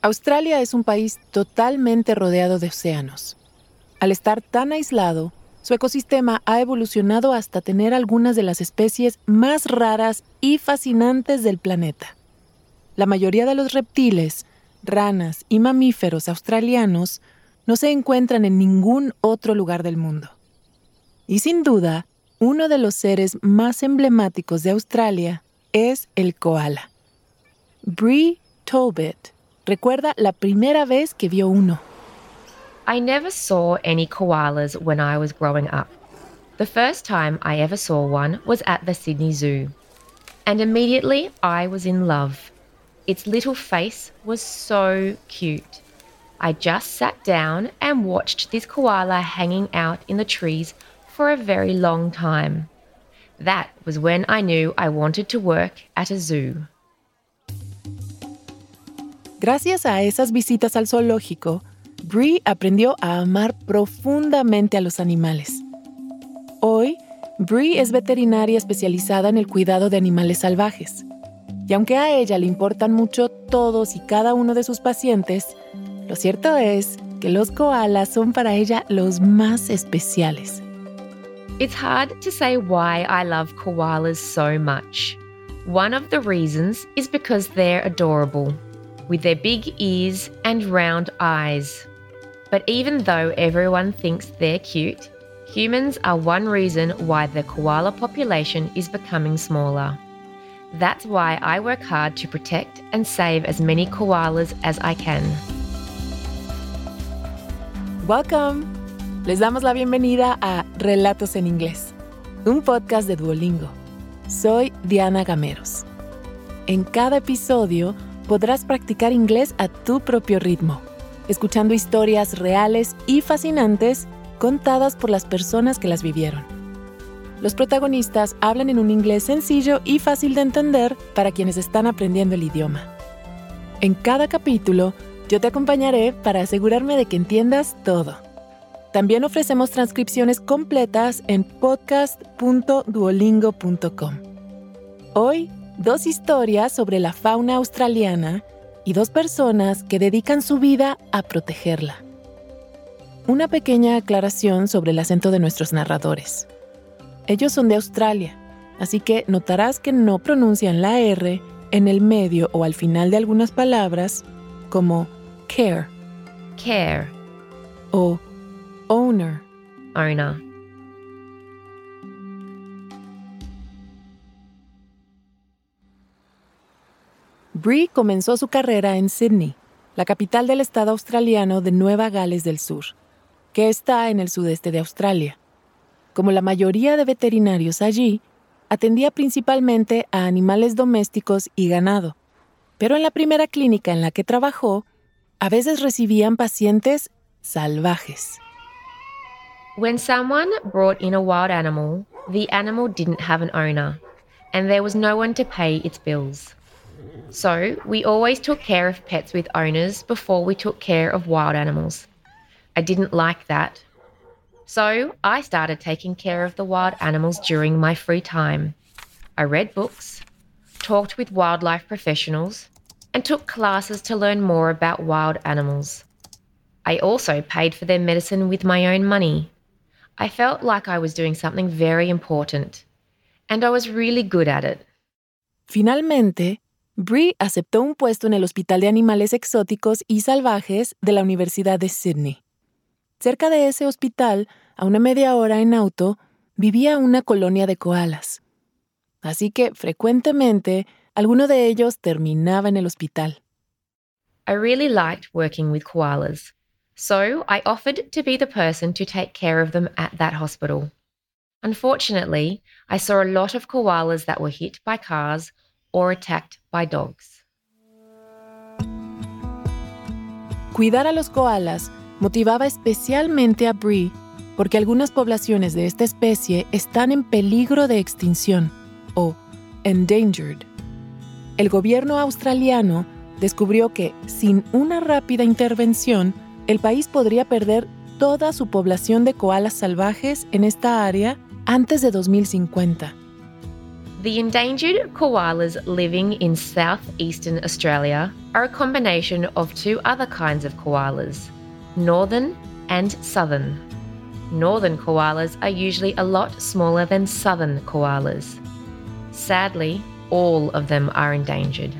Australia es un país totalmente rodeado de océanos. Al estar tan aislado, su ecosistema ha evolucionado hasta tener algunas de las especies más raras y fascinantes del planeta. La mayoría de los reptiles, ranas y mamíferos australianos no se encuentran en ningún otro lugar del mundo. Y sin duda, uno de los seres más emblemáticos de Australia es el koala. Bree Tobit recuerda la primera vez que vio uno. I never saw any koalas when I was growing up. The first time I ever saw one was at the Sydney Zoo. And immediately I was in love. Its little face was so cute. I just sat down and watched this koala hanging out in the trees for a very long time. That was when I knew I wanted to work at a zoo. Gracias a esas visitas al zoológico, Bree aprendió a amar profundamente a los animales. Hoy, Bree es veterinaria especializada en el cuidado de animales salvajes. Y aunque a ella le importan mucho todos y cada uno de sus pacientes, lo cierto es que los koalas son para ella los más especiales. It's hard to say why I love koalas so much. One of the reasons is because they're adorable, with their big ears and round eyes. But even though everyone thinks they're cute, humans are one reason why the koala population is becoming smaller. That's why I work hard to protect and save as many koalas as I can. Welcome. Les damos la bienvenida a Relatos en Inglés, un podcast de Duolingo. Soy Diana Gameros. En cada episodio podrás practicar inglés a tu propio ritmo escuchando historias reales y fascinantes contadas por las personas que las vivieron. Los protagonistas hablan en un inglés sencillo y fácil de entender para quienes están aprendiendo el idioma. En cada capítulo, yo te acompañaré para asegurarme de que entiendas todo. También ofrecemos transcripciones completas en podcast.duolingo.com. Hoy, dos historias sobre la fauna australiana y dos personas que dedican su vida a protegerla. Una pequeña aclaración sobre el acento de nuestros narradores. Ellos son de Australia, así que notarás que no pronuncian la R en el medio o al final de algunas palabras como care, care o owner, owner. Bree comenzó su carrera en Sydney, la capital del estado australiano de Nueva Gales del Sur, que está en el sudeste de Australia. Como la mayoría de veterinarios allí, atendía principalmente a animales domésticos y ganado, pero en la primera clínica en la que trabajó, a veces recibían pacientes salvajes. When someone brought in a wild animal, the animal didn't have an owner, and there was no one to pay its bills. So, we always took care of pets with owners before we took care of wild animals. I didn't like that. So, I started taking care of the wild animals during my free time. I read books, talked with wildlife professionals, and took classes to learn more about wild animals. I also paid for their medicine with my own money. I felt like I was doing something very important, and I was really good at it. Finalmente, Bree aceptó un puesto en el Hospital de Animales Exóticos y Salvajes de la Universidad de Sydney. Cerca de ese hospital, a una media hora en auto, vivía una colonia de koalas. Así que frecuentemente alguno de ellos terminaba en el hospital. I really liked working with koalas, so I offered to be the person to take care of them at that hospital. Unfortunately, I saw a lot of koalas that were hit by cars or attacked by dogs. Cuidar a los koalas motivaba especialmente a Bree porque algunas poblaciones de esta especie están en peligro de extinción o endangered. El gobierno australiano descubrió que sin una rápida intervención, el país podría perder toda su población de koalas salvajes en esta área antes de 2050. The endangered koalas living in southeastern Australia are a combination of two other kinds of koalas northern and southern. Northern koalas are usually a lot smaller than southern koalas. Sadly, all of them are endangered.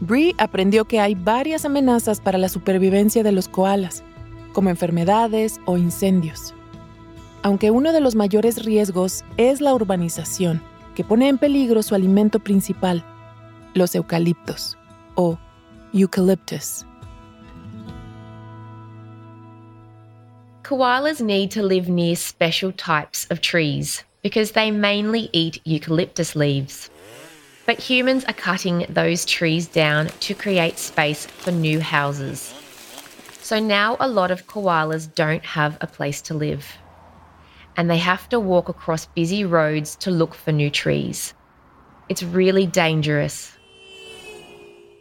Bree aprendió que hay varias amenazas para la supervivencia de los koalas, como enfermedades o incendios. Aunque uno de los mayores riesgos es la urbanización, que pone en peligro su alimento principal, los eucaliptos o eucalyptus. Koalas need to live near special types of trees because they mainly eat eucalyptus leaves. But humans are cutting those trees down to create space for new houses. So now a lot of koalas don't have a place to live. And they have to walk across busy roads to look for new trees. It's really dangerous.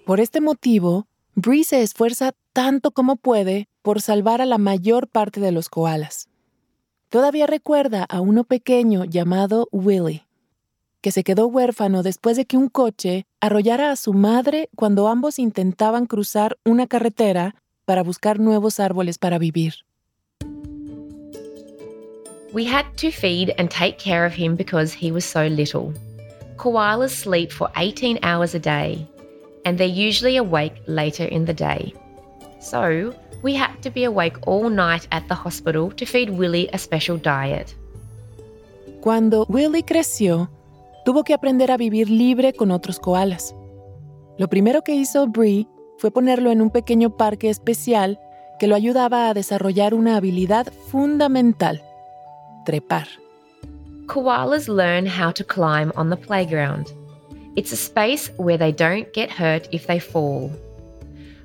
Por este motivo, Bree se esfuerza tanto como puede por salvar a la mayor parte de los koalas. Todavía recuerda a uno pequeño llamado Willy, que se quedó huérfano después de que un coche arrollara a su madre cuando ambos intentaban cruzar una carretera para buscar nuevos árboles para vivir. We had to feed and take care of him because he was so little. Koalas sleep for 18 hours a day, and they're usually awake later in the day. So, we had to be awake all night at the hospital to feed Willie a special diet. Cuando Willie creció, tuvo que aprender a vivir libre con otros koalas. Lo primero que hizo Bree fue ponerlo en un pequeño parque especial que lo ayudaba a desarrollar una habilidad fundamental, trepar. Koalas learn how to climb on the playground. It's a space where they don't get hurt if they fall.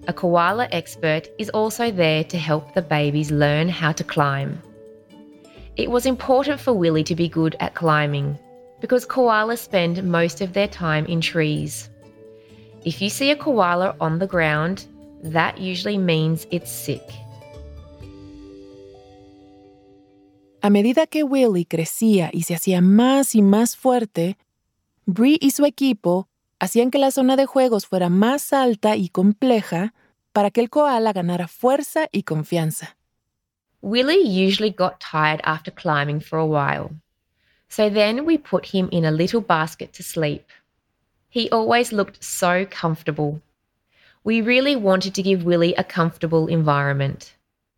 A koala expert is also there to help the babies learn how to climb. It was important for Willie to be good at climbing because koalas spend most of their time in trees. If you see a koala on the ground, that usually means it's sick. A medida que Willie crecía y se hacía más y más fuerte, Bree y su equipo hacían que la zona de juegos fuera más alta y compleja para que el koala ganara fuerza y confianza. Willie usually got tired after climbing for a while. So then we put him in a little basket to sleep. He always looked so comfortable. We really wanted to give Willie a comfortable environment,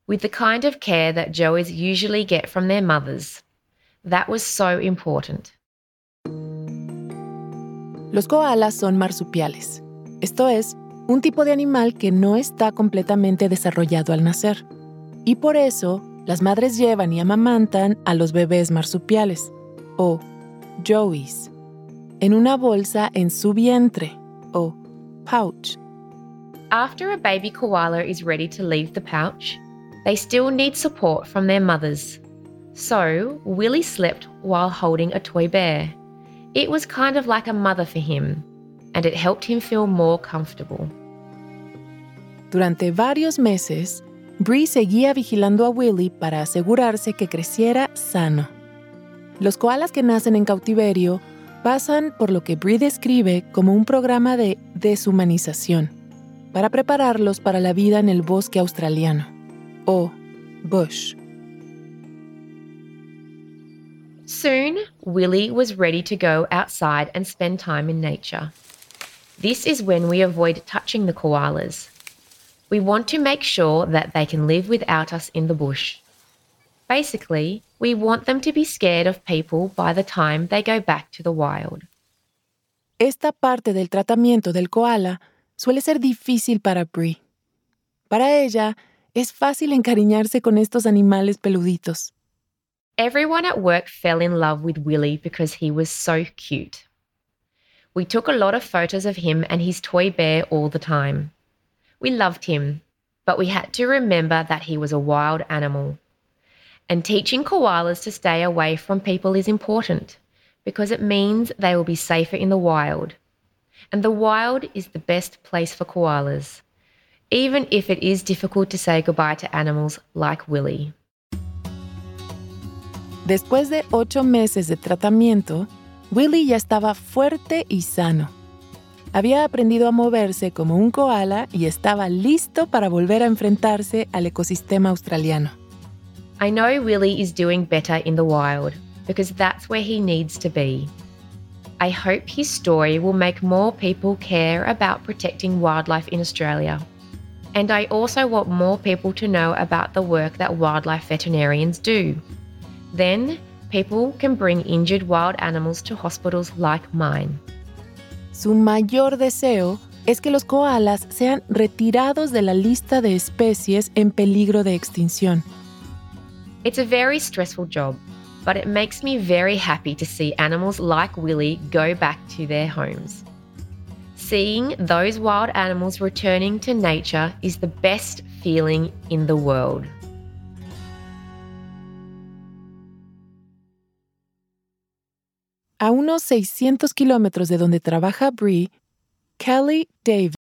with the kind of care that Joeys usually get from their mothers. That was so important. Los koalas son marsupiales, esto es, un tipo de animal que no está completamente desarrollado al nacer. Y por eso, las madres llevan y amamantan a los bebés marsupiales, o joeys, en una bolsa en su vientre, o pouch. After a baby koala is ready to leave the pouch, they still need support from their mothers. So, Willie slept while holding a toy bear. It was kind of like a mother for him, and it helped him feel more comfortable. Durante varios meses, Bree seguía vigilando a Willie para asegurarse que creciera sano. Los koalas que nacen en cautiverio pasan por lo que Bree describe como un programa de deshumanización para prepararlos para la vida en el bosque australiano, o bush. Soon, Willie was ready to go outside and spend time in nature. This is when we avoid touching the koalas. We want to make sure that they can live without us in the bush. Basically, we want them to be scared of people by the time they go back to the wild. Esta parte del tratamiento del koala suele ser difícil para Bree. Para ella, es fácil encariñarse con estos animales peluditos. Everyone at work fell in love with Willie because he was so cute. We took a lot of photos of him and his toy bear all the time. We loved him, but we had to remember that he was a wild animal. And teaching koalas to stay away from people is important because it means they will be safer in the wild. And the wild is the best place for koalas, even if it is difficult to say goodbye to animals like Willie. Después de ocho meses de tratamiento, Willy ya estaba fuerte y sano. Había aprendido a moverse como un koala y estaba listo para volver a enfrentarse al ecosistema australiano. I know Willie is doing better in the wild because that's where he needs to be. I hope his story will make more people care about protecting wildlife in Australia. And I also want more people to know about the work that wildlife veterinarians do. Then people can bring injured wild animals to hospitals like mine. Su mayor deseo es que los koalas sean retirados de la lista de especies en peligro de extinción. It's a very stressful job, but it makes me very happy to see animals like Willie go back to their homes. Seeing those wild animals returning to nature is the best feeling in the world. A unos 600 kilómetros de donde trabaja Bree, Kelly Davis.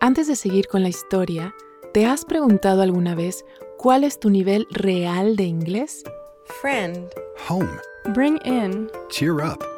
Antes de seguir con la historia, ¿te has preguntado alguna vez cuál es tu nivel real de inglés? Friend. Home. Bring in. Cheer up.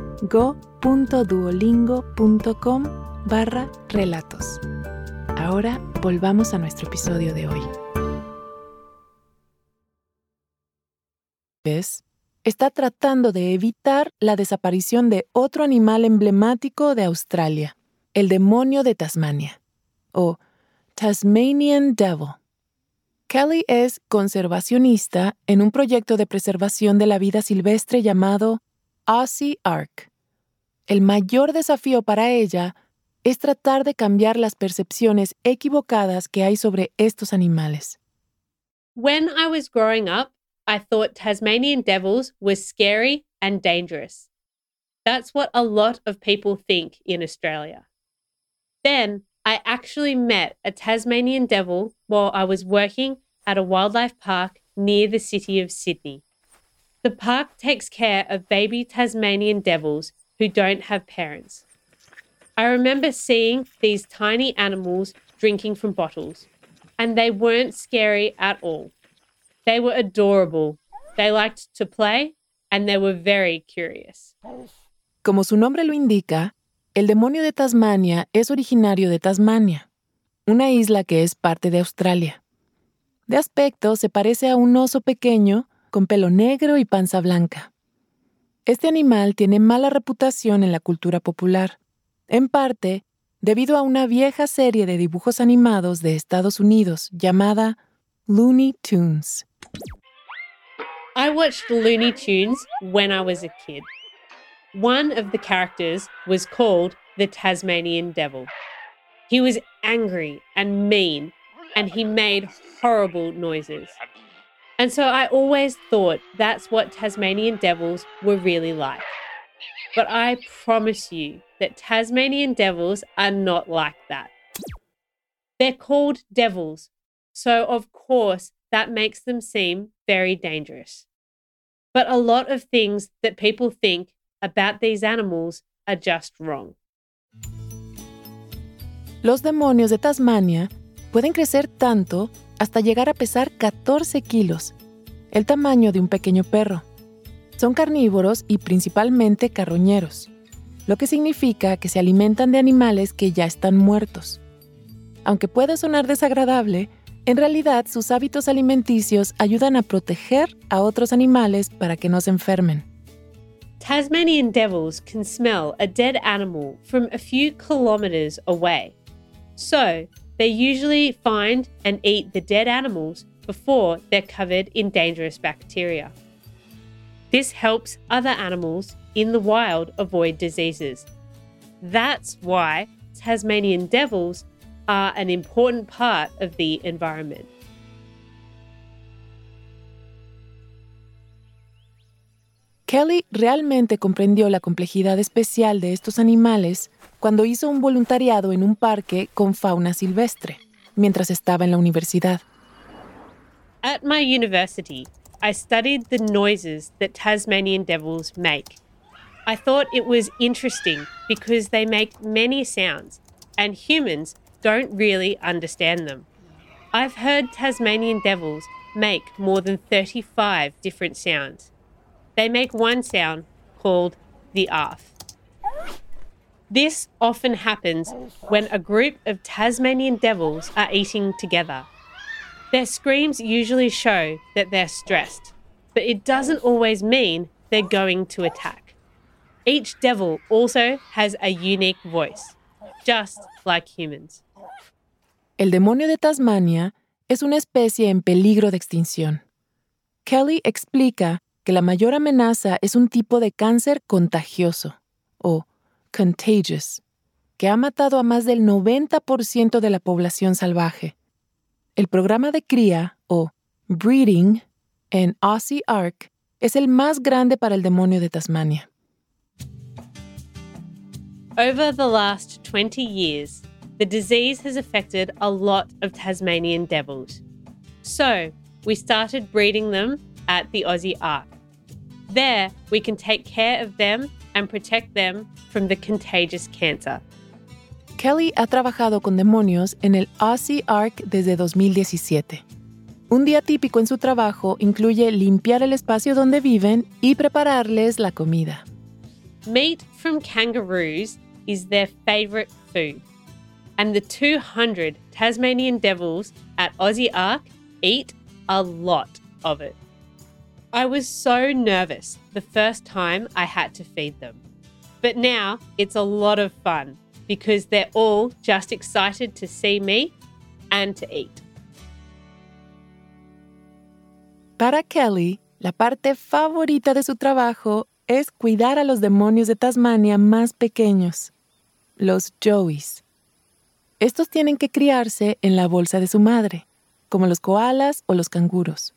go.duolingo.com barra relatos. Ahora volvamos a nuestro episodio de hoy. ¿Ves? Está tratando de evitar la desaparición de otro animal emblemático de Australia, el demonio de Tasmania, o Tasmanian Devil. Kelly es conservacionista en un proyecto de preservación de la vida silvestre llamado Aussie Ark. El mayor desafío para ella es tratar de cambiar las percepciones equivocadas que hay sobre estos animales. When I was growing up, I thought Tasmanian devils were scary and dangerous. That's what a lot of people think in Australia. Then I actually met a Tasmanian devil while I was working at a wildlife park near the city of Sydney. The park takes care of baby Tasmanian devils who don't have parents. I remember seeing these tiny animals drinking from bottles, and they weren't scary at all. They were adorable. They liked to play, and they were very curious. Como su nombre lo indica, el demonio de Tasmania es originario de Tasmania, una isla que es parte de Australia. De aspecto se parece a un oso pequeño con pelo negro y panza blanca. Este animal tiene mala reputación en la cultura popular, en parte debido a una vieja serie de dibujos animados de Estados Unidos llamada Looney Tunes. I watched Looney Tunes when I was a kid. One of the characters was called the Tasmanian Devil. He was angry and mean, and he made horrible noises. And so I always thought that's what Tasmanian devils were really like. But I promise you that Tasmanian devils are not like that. They're called devils, so of course that makes them seem very dangerous. But a lot of things that people think about these animals are just wrong. Los demonios de Tasmania pueden crecer tanto hasta llegar a pesar 14 kilos, el tamaño de un pequeño perro. Son carnívoros y principalmente carroñeros, lo que significa que se alimentan de animales que ya están muertos. Aunque puede sonar desagradable, en realidad sus hábitos alimenticios ayudan a proteger a otros animales para que no se enfermen. Tasmanian devils can smell a dead animal from a few kilometres away. So, they usually find and eat the dead animals before they're covered in dangerous bacteria. This helps other animals in the wild avoid diseases. That's why Tasmanian devils are an important part of the environment. Kelly realmente comprendió la complejidad especial de estos animales cuando hizo un voluntariado en un parque con fauna silvestre, mientras estaba en la universidad. At my university, I studied the noises that Tasmanian devils make. I thought it was interesting because they make many sounds and humans don't really understand them. I've heard Tasmanian devils make more than 35 different sounds. They make one sound called the arf. This often happens when a group of Tasmanian devils are eating together. Their screams usually show that they're stressed, but it doesn't always mean they're going to attack. Each devil also has a unique voice, just like humans. El demonio de Tasmania es una especie en peligro de extinción. Kelly explica que la mayor amenaza es un tipo de cáncer contagioso, o contagious, que ha matado a más del 90% de la población salvaje. El programa de cría, o breeding, en Aussie Ark es el más grande para el demonio de Tasmania. Over the last 20 years, the disease has affected a lot of Tasmanian devils. So, we started breeding them at the Aussie Ark. There, we can take care of them and protect them from the contagious cancer. Kelly ha trabajado con demonios en el Aussie Ark desde 2017. Un día típico en su trabajo incluye limpiar el espacio donde viven y prepararles la comida. Meat from kangaroos is their favourite food, and the 200 Tasmanian devils at Aussie Ark eat a lot of it. I was so nervous the first time I had to feed them. But now it's a lot of fun because they're all just excited to see me and to eat. Para Kelly, la parte favorita de su trabajo es cuidar a los demonios de Tasmania más pequeños, los Joeys. Estos tienen que criarse en la bolsa de su madre, como los koalas o los canguros.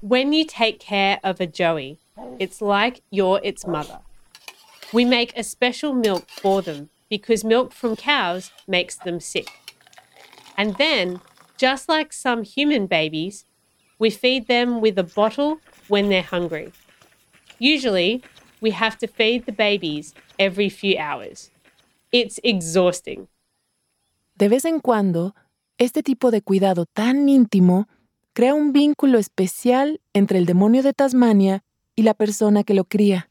When you take care of a Joey, it's like you're its mother. We make a special milk for them because milk from cows makes them sick. And then, just like some human babies, we feed them with a bottle when they're hungry. Usually, we have to feed the babies every few hours. It's exhausting. De vez en cuando, este tipo de cuidado tan íntimo crea un vínculo especial entre el demonio de Tasmania y la persona que lo cría.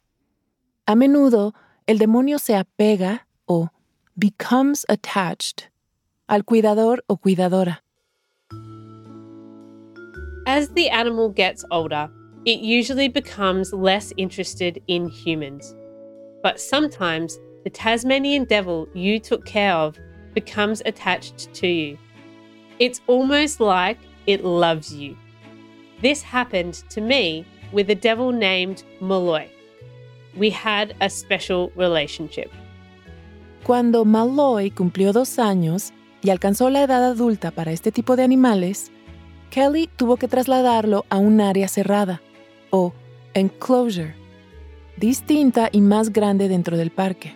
A menudo, el demonio se apega o becomes attached al cuidador o cuidadora. As the animal gets older, it usually becomes less interested in humans. But sometimes the Tasmanian devil you took care of becomes attached to you. It's almost like it loves you. This happened to me with a devil named Malloy. We had a special relationship. Cuando Malloy cumplió dos años y alcanzó la edad adulta para este tipo de animales, Kelly tuvo que trasladarlo a un área cerrada, o enclosure, distinta y más grande dentro del parque.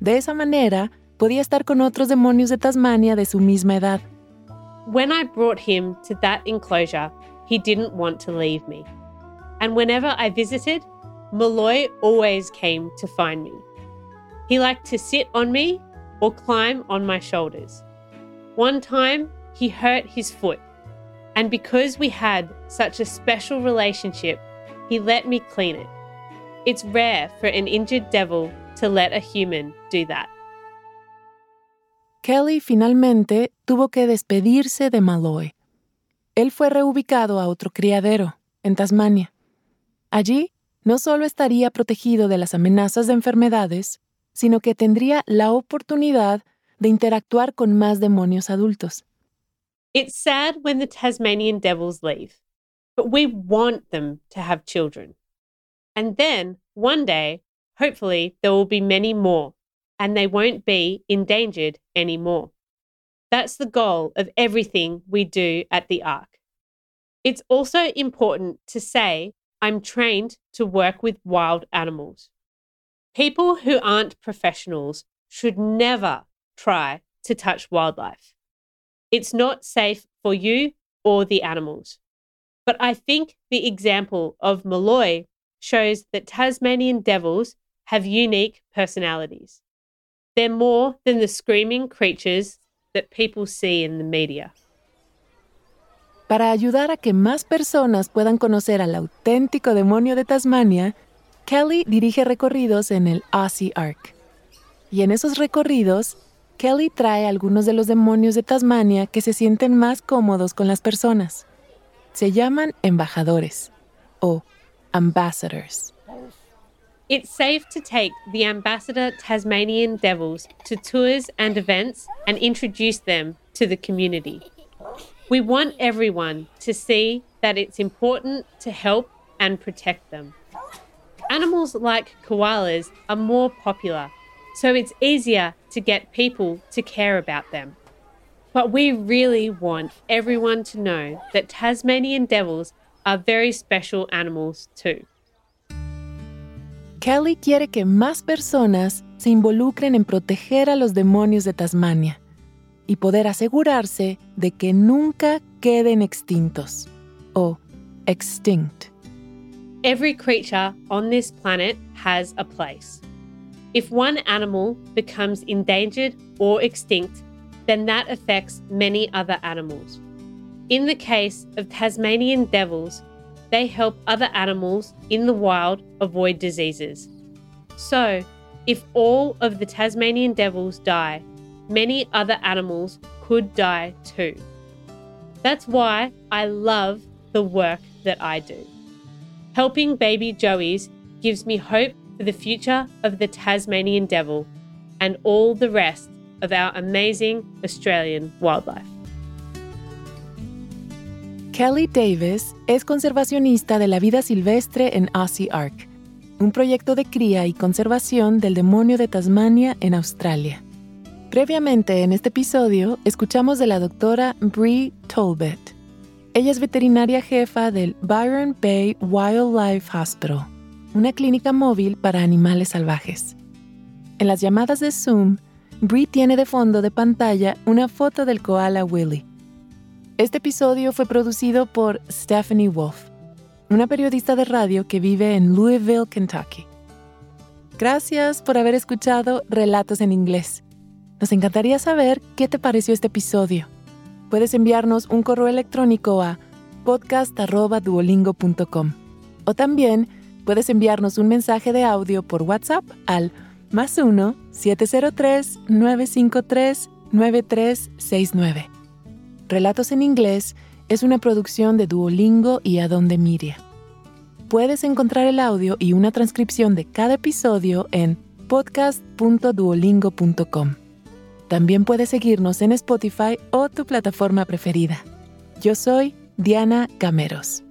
De esa manera, podía estar con otros demonios de Tasmania de su misma edad. When I brought him to that enclosure, he didn't want to leave me. And whenever I visited, Malloy always came to find me. He liked to sit on me or climb on my shoulders. One time, he hurt his foot, and because we had such a special relationship, he let me clean it. It's rare for an injured devil to let a human do that. Kelly finalmente tuvo que despedirse de Malloy. Él fue reubicado a otro criadero, en Tasmania. Allí, no solo estaría protegido de las amenazas de enfermedades, sino que tendría la oportunidad de interactuar con más demonios adultos. It's sad when the Tasmanian devils leave, but we want them to have children. And then, one day, hopefully, there will be many more, and they won't be endangered anymore. That's the goal of everything we do at the Ark. It's also important to say I'm trained to work with wild animals. People who aren't professionals should never try to touch wildlife. It's not safe for you or the animals. But I think the example of Malloy shows that Tasmanian devils have unique personalities. They're more than the screaming creatures that people see in the media. Para ayudar a que más personas puedan conocer al auténtico demonio de Tasmania, Kelly dirige recorridos en el Aussie Ark. Y en esos recorridos, Kelly trae algunos de los demonios de Tasmania que se sienten más cómodos con las personas. Se llaman embajadores o ambassadors. It's safe to take the Ambassador Tasmanian Devils to tours and events and introduce them to the community. We want everyone to see that it's important to help and protect them. Animals like koalas are more popular, so it's easier to get people to care about them. But we really want everyone to know that Tasmanian devils are very special animals too. Kelly quiere que más personas se involucren en proteger a los demonios de Tasmania y poder asegurarse de que nunca queden extintos o extinct. Every creature on this planet has a place. If one animal becomes endangered or extinct, then that affects many other animals. In the case of Tasmanian devils, they help other animals in the wild avoid diseases. So, if all of the Tasmanian devils die, many other animals could die too. That's why I love the work that I do. Helping baby Joeys gives me hope for the future of the Tasmanian devil and all the rest of our amazing Australian wildlife. Kelly Davis es conservacionista de la vida silvestre en Aussie Ark, un proyecto de cría y conservación del demonio de Tasmania en Australia. Previamente en este episodio escuchamos de la doctora Bree Tolbert. Ella es veterinaria jefa del Byron Bay Wildlife Hospital, una clínica móvil para animales salvajes. En las llamadas de Zoom, Bree tiene de fondo de pantalla una foto del koala Willy, este episodio fue producido por Stephanie Wolf, una periodista de radio que vive en Louisville, Kentucky. Gracias por haber escuchado Relatos en Inglés. Nos encantaría saber qué te pareció este episodio. Puedes enviarnos un correo electrónico a podcast.duolingo.com o también puedes enviarnos un mensaje de audio por WhatsApp al más 1-703-953-9369. Relatos en Inglés es una producción de Duolingo y Adonde Miria. Puedes encontrar el audio y una transcripción de cada episodio en podcast.duolingo.com. También puedes seguirnos en Spotify o tu plataforma preferida. Yo soy Diana Cameros.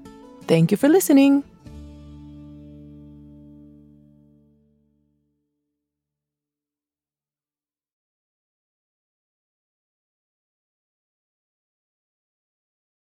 Thank you for listening.